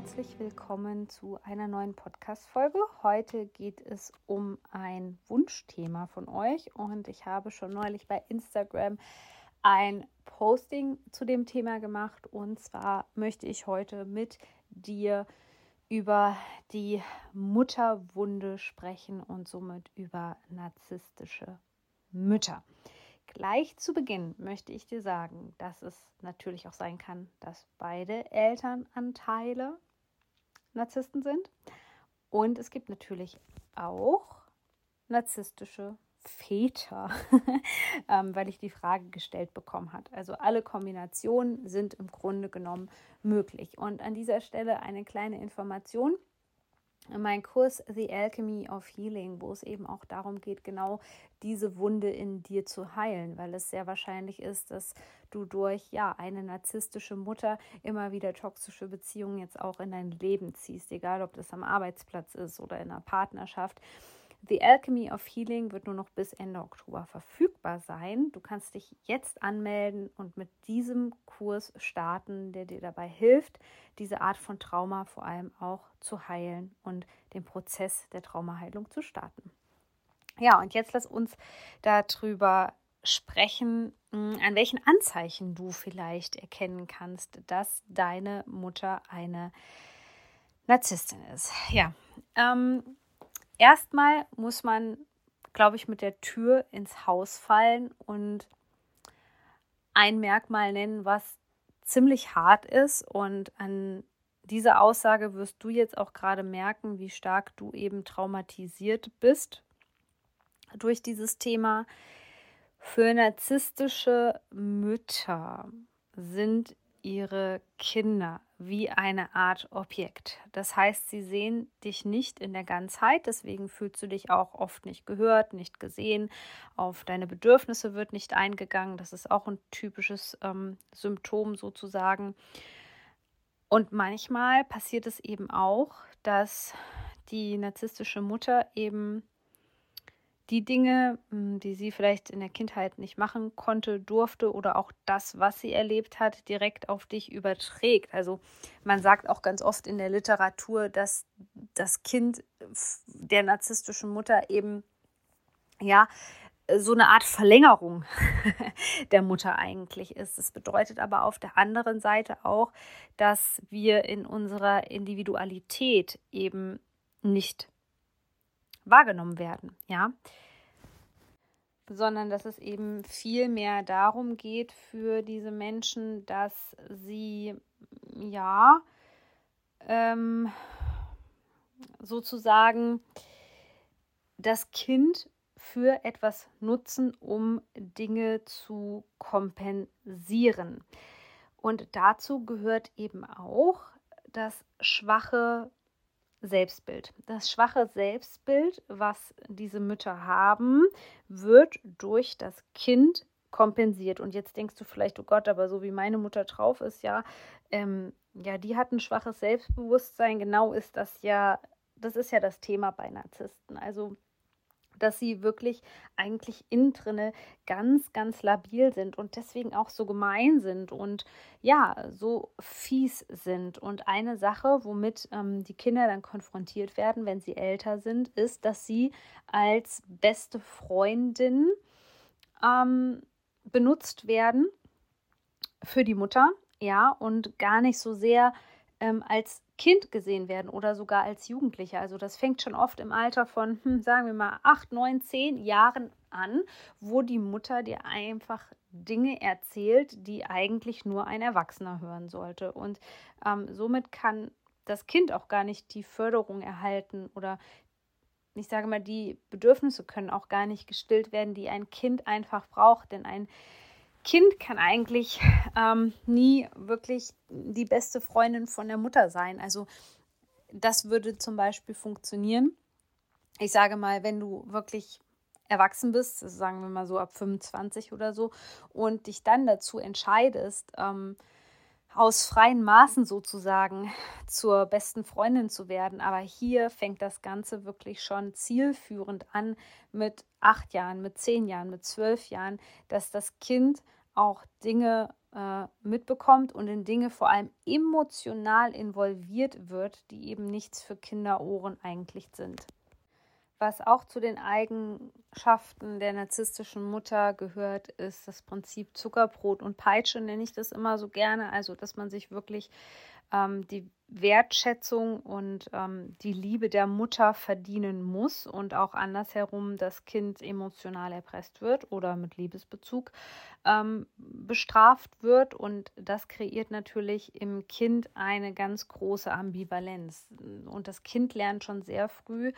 Herzlich willkommen zu einer neuen Podcast-Folge. Heute geht es um ein Wunschthema von euch und ich habe schon neulich bei Instagram ein Posting zu dem Thema gemacht und zwar möchte ich heute mit dir über die Mutterwunde sprechen und somit über narzisstische Mütter. Gleich zu Beginn möchte ich dir sagen, dass es natürlich auch sein kann, dass beide Elternanteile Narzissten sind. Und es gibt natürlich auch narzisstische Väter, ähm, weil ich die Frage gestellt bekommen hat. Also alle Kombinationen sind im Grunde genommen möglich. Und an dieser Stelle eine kleine Information mein Kurs The Alchemy of Healing, wo es eben auch darum geht, genau diese Wunde in dir zu heilen, weil es sehr wahrscheinlich ist, dass du durch ja eine narzisstische Mutter immer wieder toxische Beziehungen jetzt auch in dein Leben ziehst, egal ob das am Arbeitsplatz ist oder in einer Partnerschaft. The Alchemy of Healing wird nur noch bis Ende Oktober verfügbar sein. Du kannst dich jetzt anmelden und mit diesem Kurs starten, der dir dabei hilft, diese Art von Trauma vor allem auch zu heilen und den Prozess der Traumaheilung zu starten. Ja, und jetzt lass uns darüber sprechen, hm, an welchen Anzeichen du vielleicht erkennen kannst, dass deine Mutter eine Narzisstin ist. Ja, ähm, erstmal muss man, glaube ich, mit der Tür ins Haus fallen und ein Merkmal nennen, was ziemlich hart ist. Und an dieser Aussage wirst du jetzt auch gerade merken, wie stark du eben traumatisiert bist durch dieses Thema. Für narzisstische Mütter sind ihre Kinder wie eine Art Objekt. Das heißt, sie sehen dich nicht in der Ganzheit, deswegen fühlst du dich auch oft nicht gehört, nicht gesehen, auf deine Bedürfnisse wird nicht eingegangen. Das ist auch ein typisches ähm, Symptom sozusagen. Und manchmal passiert es eben auch, dass die narzisstische Mutter eben die Dinge, hm, die sie vielleicht in der Kindheit nicht machen konnte, durfte oder auch das, was sie erlebt hat, direkt auf dich überträgt. Also man sagt auch ganz oft in der Literatur, dass das Kind der narzisstischen Mutter eben ja so eine Art Verlängerung der Mutter eigentlich ist. Das bedeutet aber auf der anderen Seite auch, dass wir in unserer Individualität eben nicht wahrgenommen werden, ja. Sondern dass es eben viel mehr darum geht für diese Menschen, dass sie ja ähm, sozusagen das Kind für etwas nutzen, um Dinge zu kompensieren. Und dazu gehört eben auch das schwache Selbstbild. Das schwache Selbstbild, was diese Mütter haben, wird durch das Kind kompensiert. Und jetzt denkst du vielleicht, oh Gott, aber so wie meine Mutter drauf ist, ja, ähm, ja, die hat ein schwaches Selbstbewusstsein. Genau ist das ja, das ist ja das Thema bei Narzissten. Also dass sie wirklich eigentlich innen drinne ganz, ganz labil sind und deswegen auch so gemein sind und ja, so fies sind. Und eine Sache, womit ähm, die Kinder dann konfrontiert werden, wenn sie älter sind, ist, dass sie als beste Freundin ähm, benutzt werden für die Mutter, ja, und gar nicht so sehr ähm, als Kind gesehen werden oder sogar als Jugendlicher. Also das fängt schon oft im Alter von, hm, sagen wir mal, acht, neun, zehn Jahren an, wo die Mutter dir einfach Dinge erzählt, die eigentlich nur ein Erwachsener hören sollte. Und ähm, somit kann das Kind auch gar nicht die Förderung erhalten oder ich sage mal, die Bedürfnisse können auch gar nicht gestillt werden, die ein Kind einfach braucht. Denn ein Kind kann eigentlich ähm, nie wirklich die beste Freundin von der Mutter sein. Also das würde zum Beispiel funktionieren, ich sage mal, wenn du wirklich erwachsen bist, sagen wir mal so ab 25 oder so, und dich dann dazu entscheidest, ähm, aus freien Maßen sozusagen zur besten Freundin zu werden. Aber hier fängt das Ganze wirklich schon zielführend an mit acht Jahren, mit zehn Jahren, mit zwölf Jahren, dass das Kind auch Dinge äh, mitbekommt und in Dinge vor allem emotional involviert wird, die eben nichts für Kinderohren eigentlich sind. Was auch zu den Eigenschaften der narzisstischen Mutter gehört, ist das Prinzip Zuckerbrot und Peitsche, nenne ich das immer so gerne. Also, dass man sich wirklich ähm, die Wertschätzung und ähm, die Liebe der Mutter verdienen muss und auch andersherum das Kind emotional erpresst wird oder mit Liebesbezug ähm, bestraft wird. Und das kreiert natürlich im Kind eine ganz große Ambivalenz. Und das Kind lernt schon sehr früh,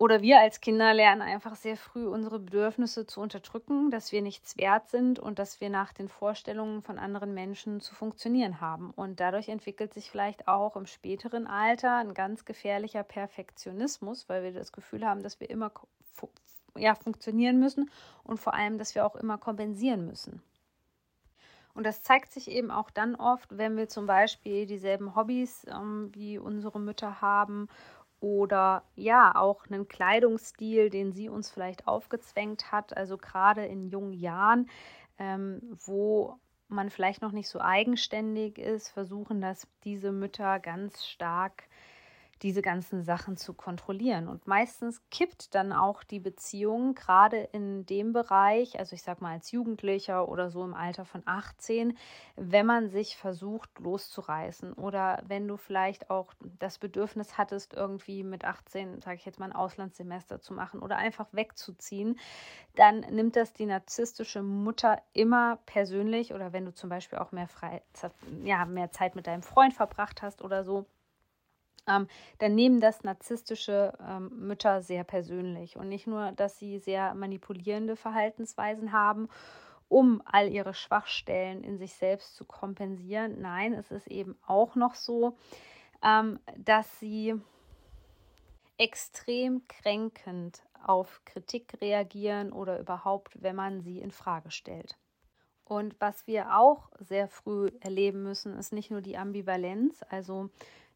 oder wir als Kinder lernen einfach sehr früh unsere Bedürfnisse zu unterdrücken, dass wir nichts wert sind und dass wir nach den Vorstellungen von anderen Menschen zu funktionieren haben. Und dadurch entwickelt sich vielleicht auch im späteren Alter ein ganz gefährlicher Perfektionismus, weil wir das Gefühl haben, dass wir immer ja, funktionieren müssen und vor allem, dass wir auch immer kompensieren müssen. Und das zeigt sich eben auch dann oft, wenn wir zum Beispiel dieselben Hobbys ähm, wie unsere Mütter haben oder ja, auch einen Kleidungsstil, den sie uns vielleicht aufgezwängt hat, also gerade in jungen Jahren, ähm, wo man vielleicht noch nicht so eigenständig ist, versuchen das diese Mütter ganz stark diese ganzen Sachen zu kontrollieren. Und meistens kippt dann auch die Beziehung, gerade in dem Bereich, also ich sag mal als Jugendlicher oder so im Alter von 18, wenn man sich versucht loszureißen oder wenn du vielleicht auch das Bedürfnis hattest, irgendwie mit 18, sage ich jetzt mal, ein Auslandssemester zu machen oder einfach wegzuziehen, dann nimmt das die narzisstische Mutter immer persönlich oder wenn du zum Beispiel auch mehr, Freizeit, ja, mehr Zeit mit deinem Freund verbracht hast oder so ähm, dann nehmen das narzisstische ähm, Mütter sehr persönlich. Und nicht nur, dass sie sehr manipulierende Verhaltensweisen haben, um all ihre Schwachstellen in sich selbst zu kompensieren. Nein, es ist eben auch noch so, ähm, dass sie extrem kränkend auf Kritik reagieren oder überhaupt, wenn man sie in Frage stellt. Und was wir auch sehr früh erleben müssen, ist nicht nur die Ambivalenz, also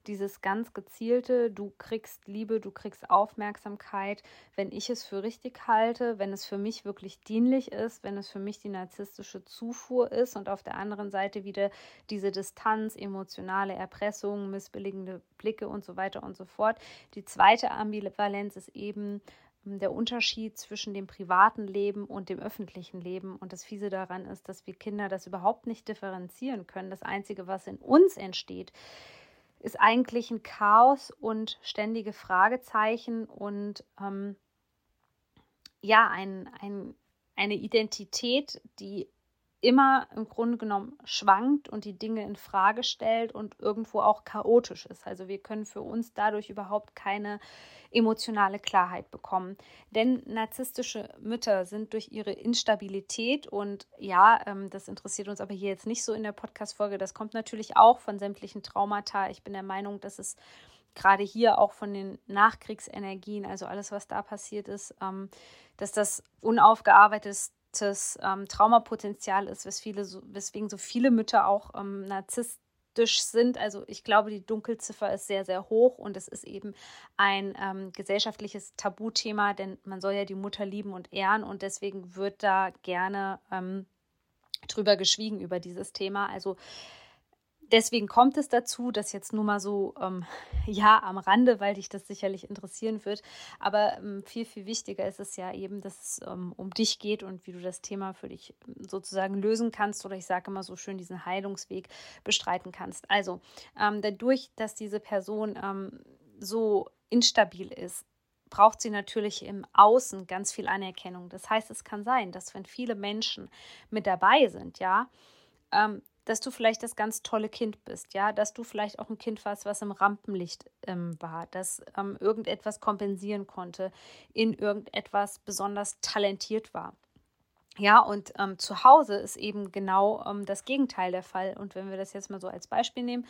dieses ganz gezielte, du kriegst Liebe, du kriegst Aufmerksamkeit, wenn ich es für richtig halte, wenn es für mich wirklich dienlich ist, wenn es für mich die narzisstische Zufuhr ist und auf der anderen Seite wieder diese Distanz, emotionale Erpressung, missbilligende Blicke und so weiter und so fort. Die zweite Ambivalenz ist eben hm, der Unterschied zwischen dem privaten Leben und dem öffentlichen Leben. Und das Fiese daran ist, dass wir Kinder das überhaupt nicht differenzieren können. Das Einzige, was in uns entsteht, ist eigentlich ein Chaos und ständige Fragezeichen und ähm, ja, ein, ein, eine Identität, die immer im Grunde genommen schwankt und die Dinge in Frage stellt und irgendwo auch chaotisch ist. Also wir können für uns dadurch überhaupt keine emotionale Klarheit bekommen. Denn narzisstische Mütter sind durch ihre Instabilität und ja, ähm, das interessiert uns aber hier jetzt nicht so in der Podcast-Folge, das kommt natürlich auch von sämtlichen Traumata. Ich bin der Meinung, dass es gerade hier auch von den Nachkriegsenergien, also alles, was da passiert ist, ähm, dass das unaufgearbeitet das ähm, Traumapotenzial ist, wes viele so, weswegen so viele Mütter auch ähm, narzisstisch sind. Also ich glaube, die Dunkelziffer ist sehr, sehr hoch und es ist eben ein ähm, gesellschaftliches Tabuthema, denn man soll ja die Mutter lieben und ehren und deswegen wird da gerne ähm, drüber geschwiegen über dieses Thema. Also deswegen kommt es dazu, dass jetzt nur mal so, ähm, ja, am Rande, weil dich das sicherlich interessieren wird. Aber ähm, viel, viel wichtiger ist es ja eben, dass es ähm, um dich geht und wie du das Thema für dich ähm, sozusagen lösen kannst oder ich sage immer so schön diesen Heilungsweg bestreiten kannst. Also ähm, dadurch, dass diese Person ähm, so instabil ist, braucht sie natürlich im Außen ganz viel Anerkennung. Das heißt, es kann sein, dass wenn viele Menschen mit dabei sind, ja, dass du vielleicht das ganz tolle Kind bist, ja, dass du vielleicht auch ein Kind warst, was im Rampenlicht ähm, war, das ähm, irgendetwas kompensieren konnte, in irgendetwas besonders talentiert war. Ja, und ähm, zu Hause ist eben genau ähm, das Gegenteil der Fall. Und wenn wir das jetzt mal so als Beispiel nehmen,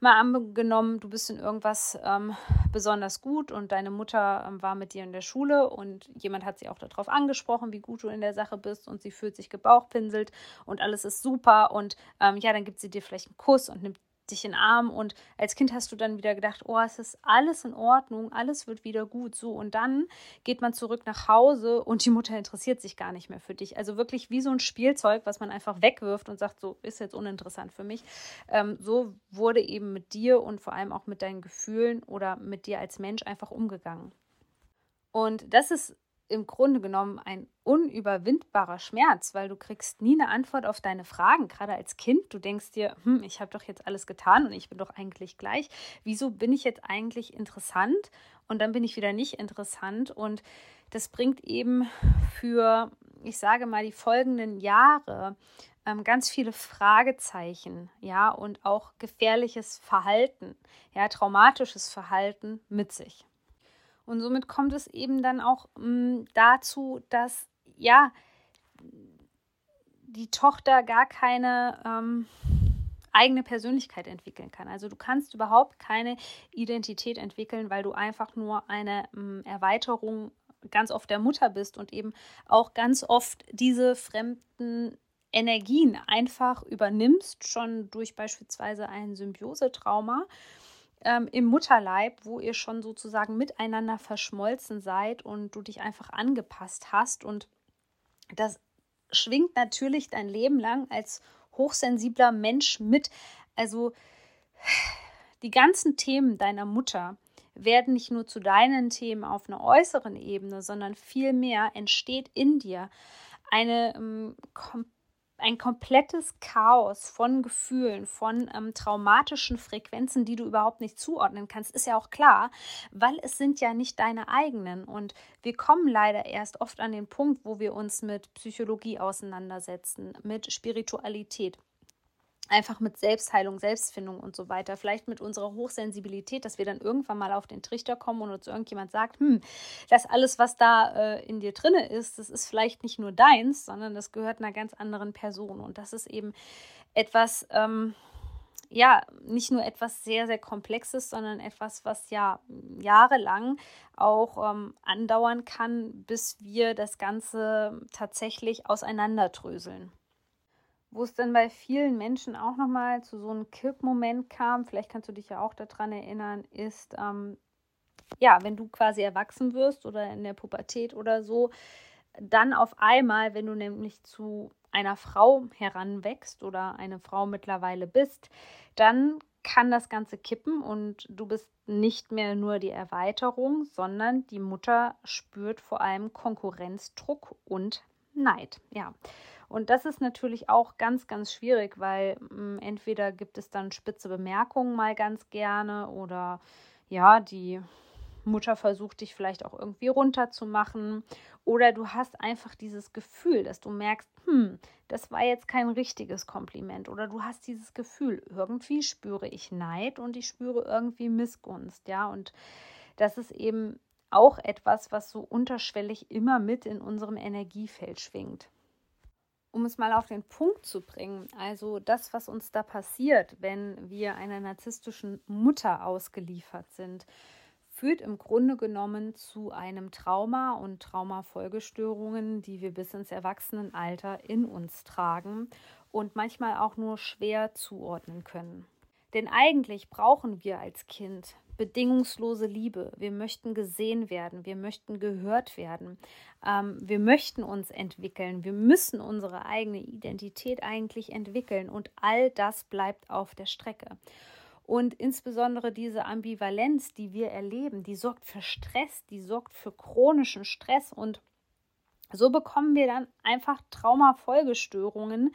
mal angenommen, du bist in irgendwas ähm, besonders gut und deine Mutter ähm, war mit dir in der Schule und jemand hat sie auch darauf angesprochen, wie gut du in der Sache bist und sie fühlt sich gebauchpinselt und alles ist super und ähm, ja, dann gibt sie dir vielleicht einen Kuss und nimmt dich in den Arm und als Kind hast du dann wieder gedacht, oh, es ist alles in Ordnung, alles wird wieder gut, so und dann geht man zurück nach Hause und die Mutter interessiert sich gar nicht mehr für dich. Also wirklich wie so ein Spielzeug, was man einfach wegwirft und sagt, so ist jetzt uninteressant für mich. Ähm, so wurde eben mit dir und vor allem auch mit deinen Gefühlen oder mit dir als Mensch einfach umgegangen. Und das ist im Grunde genommen ein unüberwindbarer Schmerz, weil du kriegst nie eine Antwort auf deine Fragen, gerade als Kind. Du denkst dir, hm, ich habe doch jetzt alles getan und ich bin doch eigentlich gleich. Wieso bin ich jetzt eigentlich interessant? Und dann bin ich wieder nicht interessant. Und das bringt eben für, ich sage mal, die folgenden Jahre ähm, ganz viele Fragezeichen, ja, und auch gefährliches Verhalten, ja, traumatisches Verhalten mit sich. Und somit kommt es eben dann auch mh, mm, dazu, dass ja die Tochter gar keine ähm, eigene Persönlichkeit entwickeln kann. Also du kannst überhaupt keine Identität entwickeln, weil du einfach nur eine ähm, Erweiterung ganz oft der Mutter bist und eben auch ganz oft diese fremden Energien einfach übernimmst, schon durch beispielsweise ein Symbiosetrauma ähm, im Mutterleib, wo ihr schon sozusagen miteinander verschmolzen seid und du dich einfach angepasst hast. Und das schwingt natürlich dein Leben lang als hochsensibler Mensch mit. Also die ganzen Themen deiner Mutter werden nicht nur zu deinen Themen auf einer äußeren Ebene, sondern vielmehr entsteht in dir eine ähm, komplette ein komplettes Chaos von Gefühlen, von ähm, traumatischen Frequenzen, die du überhaupt nicht zuordnen kannst, ist ja auch klar, weil es sind ja nicht deine eigenen. Und wir kommen leider erst oft an den Punkt, wo wir uns mit Psychologie auseinandersetzen, mit Spiritualität einfach mit Selbstheilung, Selbstfindung und so weiter, vielleicht mit unserer Hochsensibilität, dass wir dann irgendwann mal auf den Trichter kommen und uns irgendjemand sagt, hm, das alles, was da äh, in dir drinne ist, das ist vielleicht nicht nur deins, sondern das gehört einer ganz anderen Person. Und das ist eben etwas, ähm, ja, nicht nur etwas sehr, sehr Komplexes, sondern etwas, was ja jahrelang auch ähm, andauern kann, bis wir das Ganze tatsächlich auseinanderdröseln wo es dann bei vielen Menschen auch nochmal zu so einem Kippmoment kam, vielleicht kannst du dich ja auch daran erinnern, ist, ähm, ja, wenn du quasi erwachsen wirst oder in der Pubertät oder so, dann auf einmal, wenn du nämlich zu einer Frau heranwächst oder eine Frau mittlerweile bist, dann kann das Ganze kippen und du bist nicht mehr nur die Erweiterung, sondern die Mutter spürt vor allem Konkurrenzdruck und Neid. Ja. Und das ist natürlich auch ganz, ganz schwierig, weil mh, hm, entweder gibt es dann spitze Bemerkungen mal ganz gerne oder ja, die Mutter versucht dich vielleicht auch irgendwie runterzumachen. Oder du hast einfach dieses Gefühl, dass du merkst, hm, das war jetzt kein richtiges Kompliment. Oder du hast dieses Gefühl, irgendwie spüre ich Neid und ich spüre irgendwie Missgunst, ja, und das ist eben auch etwas, was so unterschwellig immer mit in unserem Energiefeld schwingt um es mal auf den Punkt zu bringen, also das, was uns da passiert, wenn wir einer narzisstischen Mutter ausgeliefert sind, führt im Grunde genommen zu einem Trauma und Traumafolgestörungen, die wir bis ins Erwachsenenalter in uns tragen und manchmal auch nur schwer zuordnen können. Denn eigentlich brauchen wir als Kind bedingungslose Liebe. Wir möchten gesehen werden, wir möchten gehört werden, ähm, wir möchten uns entwickeln, wir müssen unsere eigene Identität eigentlich entwickeln. Und all das bleibt auf der Strecke. Und insbesondere diese Ambivalenz, die wir erleben, die sorgt für Stress, die sorgt für chronischen Stress. Und so bekommen wir dann einfach Traumafolgestörungen,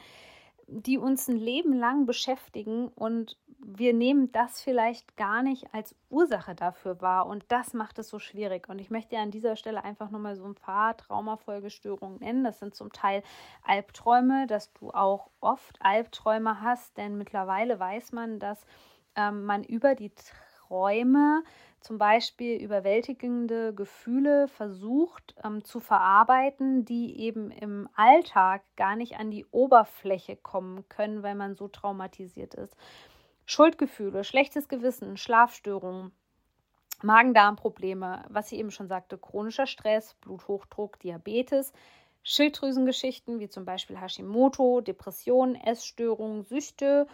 die uns ein Leben lang beschäftigen und wir nehmen das vielleicht gar nicht als Ursache dafür wahr und das macht es so schwierig. Und ich möchte an dieser Stelle einfach nochmal so ein paar Traumafolgestörungen nennen. Das sind zum Teil Albträume, dass du auch oft Albträume hast, denn mittlerweile weiß man, dass ähm, man über die Träume zum Beispiel überwältigende Gefühle versucht ähm, zu verarbeiten, die eben im Alltag gar nicht an die Oberfläche kommen können, weil man so traumatisiert ist. Schuldgefühle, schlechtes Gewissen, Schlafstörungen, Magen-Darm-Probleme, was ich eben schon sagte, chronischer Stress, Bluthochdruck, Diabetes, Schilddrüsengeschichten wie zum Beispiel Hashimoto, Depressionen, Essstörungen, Süchte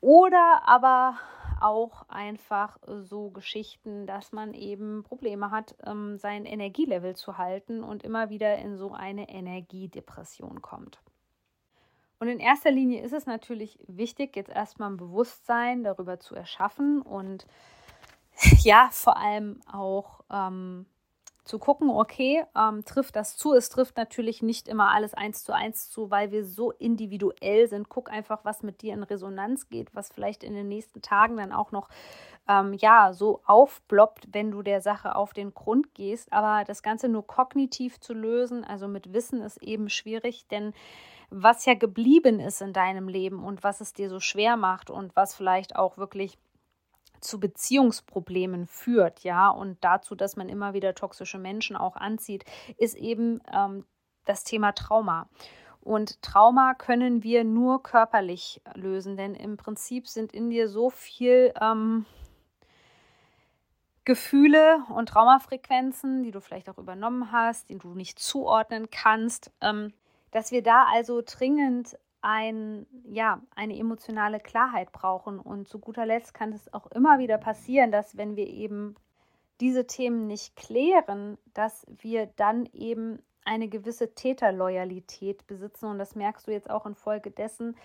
oder aber auch einfach so Geschichten, dass man eben Probleme hat, ähm, sein Energielevel zu halten und immer wieder in so eine Energiedepression kommt. Und in erster Linie ist es natürlich wichtig, jetzt erstmal ein Bewusstsein darüber zu erschaffen und ja, vor allem auch ähm, zu gucken, okay, ähm, trifft das zu. Es trifft natürlich nicht immer alles eins zu eins zu, weil wir so individuell sind. Guck einfach, was mit dir in Resonanz geht, was vielleicht in den nächsten Tagen dann auch noch ähm, ja so aufploppt, wenn du der Sache auf den Grund gehst. Aber das Ganze nur kognitiv zu lösen, also mit Wissen, ist eben schwierig, denn was ja geblieben ist in deinem Leben und was es dir so schwer macht und was vielleicht auch wirklich zu Beziehungsproblemen führt, ja, und dazu, dass man immer wieder toxische Menschen auch anzieht, ist eben ähm, das Thema Trauma. Und Trauma können wir nur körperlich lösen, denn im Prinzip sind in dir so viel ähm, Gefühle und Traumafrequenzen, die du vielleicht auch übernommen hast, die du nicht zuordnen kannst, ähm, dass wir da also dringend ein, ja, eine emotionale Klarheit brauchen. Und zu guter Letzt kann es auch immer wieder passieren, dass wenn wir eben diese Themen nicht klären, dass wir dann eben eine gewisse Täterloyalität besitzen. Und das merkst du jetzt auch infolgedessen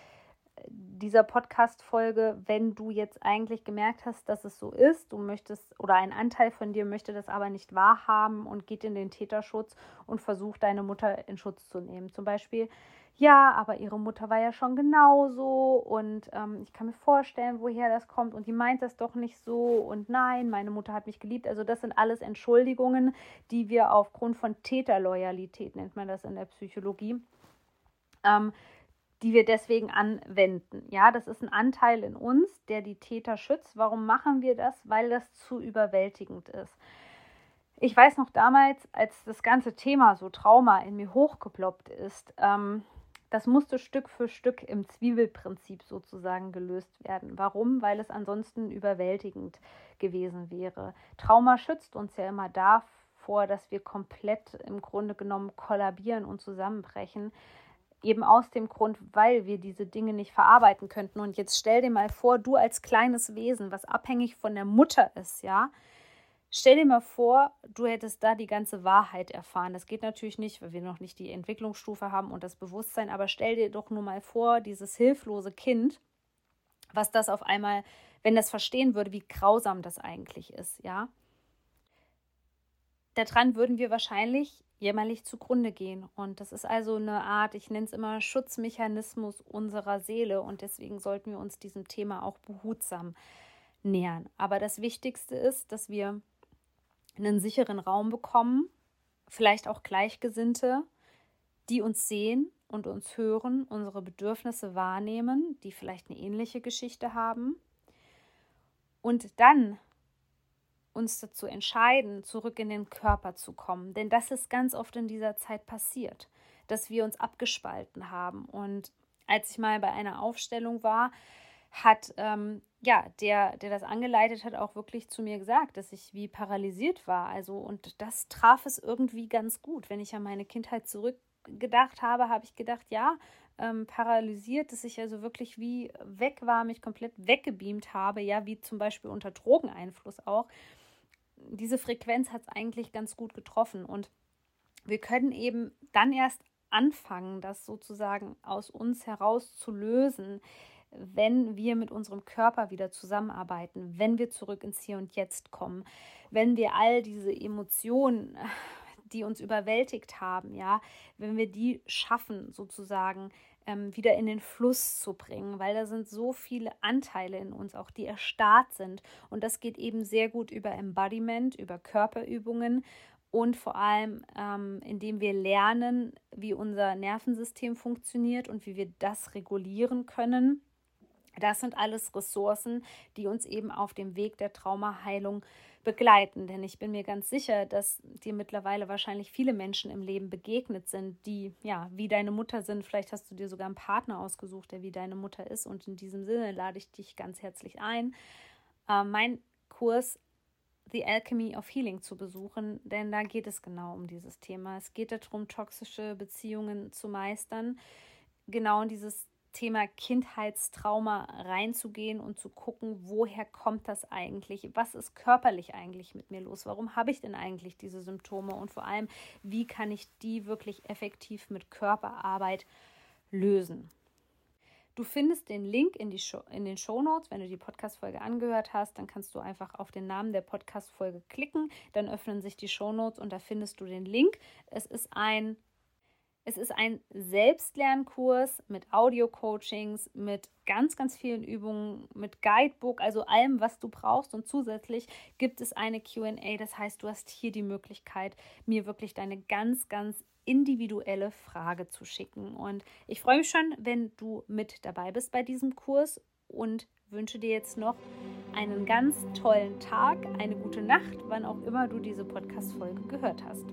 dieser Podcast-Folge, wenn du jetzt eigentlich gemerkt hast, dass es so ist, du möchtest oder ein Anteil von dir möchte das aber nicht wahrhaben und geht in den Täterschutz und versucht, deine Mutter in Schutz zu nehmen. Zum Beispiel, ja, aber ihre Mutter war ja schon genauso und ähm, ich kann mir vorstellen, woher das kommt und die meint das doch nicht so und nein, meine Mutter hat mich geliebt. Also das sind alles Entschuldigungen, die wir aufgrund von Täterloyalität, nennt man das in der Psychologie, ähm, die wir deswegen anwenden. Ja, das ist ein Anteil in uns, der die Täter schützt. Warum machen wir das? Weil das zu überwältigend ist. Ich weiß noch damals, als das ganze Thema so Trauma in mir hochgeploppt ist, ähm, das musste Stück für Stück im Zwiebelprinzip sozusagen gelöst werden. Warum? Weil es ansonsten überwältigend gewesen wäre. Trauma schützt uns ja immer davor, dass wir komplett im Grunde genommen kollabieren und zusammenbrechen. Eben aus dem Grund, weil wir diese Dinge nicht verarbeiten könnten. Und jetzt stell dir mal vor, du als kleines Wesen, was abhängig von der Mutter ist, ja, Stell dir mal vor, du hättest da die ganze Wahrheit erfahren. Das geht natürlich nicht, weil wir noch nicht die Entwicklungsstufe haben und das Bewusstsein, aber stell dir doch nur mal vor, dieses hilflose Kind, was das auf einmal, wenn das verstehen würde, wie grausam das eigentlich ist, ja. Daran würden wir wahrscheinlich jämmerlich zugrunde gehen. Und das ist also eine Art, ich nenne es immer Schutzmechanismus unserer Seele und deswegen sollten wir uns diesem Thema auch behutsam nähern. Aber das Wichtigste ist, dass wir einen sicheren Raum bekommen, vielleicht auch Gleichgesinnte, die uns sehen und uns hören, unsere Bedürfnisse wahrnehmen, die vielleicht eine ähnliche Geschichte haben. Und dann uns dazu entscheiden, zurück in den Körper zu kommen. Denn das ist ganz oft in dieser Zeit passiert, dass wir uns abgespalten haben. Und als ich mal bei einer Aufstellung war, hat ähm, ja, der, der das angeleitet hat, auch wirklich zu mir gesagt, dass ich wie paralysiert war. Also, und das traf es irgendwie ganz gut. Wenn ich an meine Kindheit zurückgedacht habe, habe ich gedacht, ja, ähm, paralysiert, dass ich also wirklich wie weg war, mich komplett weggebeamt habe, ja, wie zum Beispiel unter Drogeneinfluss auch. Diese Frequenz hat es eigentlich ganz gut getroffen. Und wir können eben dann erst anfangen, das sozusagen aus uns heraus zu lösen, wenn wir mit unserem Körper wieder zusammenarbeiten, wenn wir zurück ins Hier und Jetzt kommen, wenn wir all diese Emotionen, die uns überwältigt haben, ja, wenn wir die schaffen, sozusagen ähm, wieder in den Fluss zu bringen, weil da sind so viele Anteile in uns, auch die erstarrt sind. Und das geht eben sehr gut über Embodiment, über Körperübungen und vor allem, ähm, indem wir lernen, wie unser Nervensystem funktioniert und wie wir das regulieren können Das sind alles Ressourcen, die uns eben auf dem Weg der Traumaheilung begleiten. Denn ich bin mir ganz sicher, dass dir mittlerweile wahrscheinlich viele Menschen im Leben begegnet sind, die ja wie deine Mutter sind. Vielleicht hast du dir sogar einen Partner ausgesucht, der wie deine Mutter ist. Und in diesem Sinne lade ich dich ganz herzlich ein, äh, mein Kurs The Alchemy of Healing zu besuchen, denn da geht es genau um dieses Thema. Es geht darum, toxische Beziehungen zu meistern. Genau in dieses Thema Kindheitstrauma reinzugehen und zu gucken, woher kommt das eigentlich? Was ist körperlich eigentlich mit mir los? Warum habe ich denn eigentlich diese Symptome? Und vor allem, wie kann ich die wirklich effektiv mit Körperarbeit lösen? Du findest den Link in, die Show, in den Show Notes. Wenn du die Podcast-Folge angehört hast, dann kannst du einfach auf den Namen der Podcast-Folge klicken. Dann öffnen sich die Show Notes und da findest du den Link. Es ist ein es ist ein Selbstlernkurs mit Audio-Coachings, mit ganz, ganz vielen Übungen, mit Guidebook, also allem, was du brauchst. Und zusätzlich gibt es eine QA. Das heißt, du hast hier die Möglichkeit, mir wirklich deine ganz, ganz individuelle Frage zu schicken. Und ich freue mich schon, wenn du mit dabei bist bei diesem Kurs und wünsche dir jetzt noch einen ganz tollen Tag, eine gute Nacht, wann auch immer du diese Podcast-Folge gehört hast.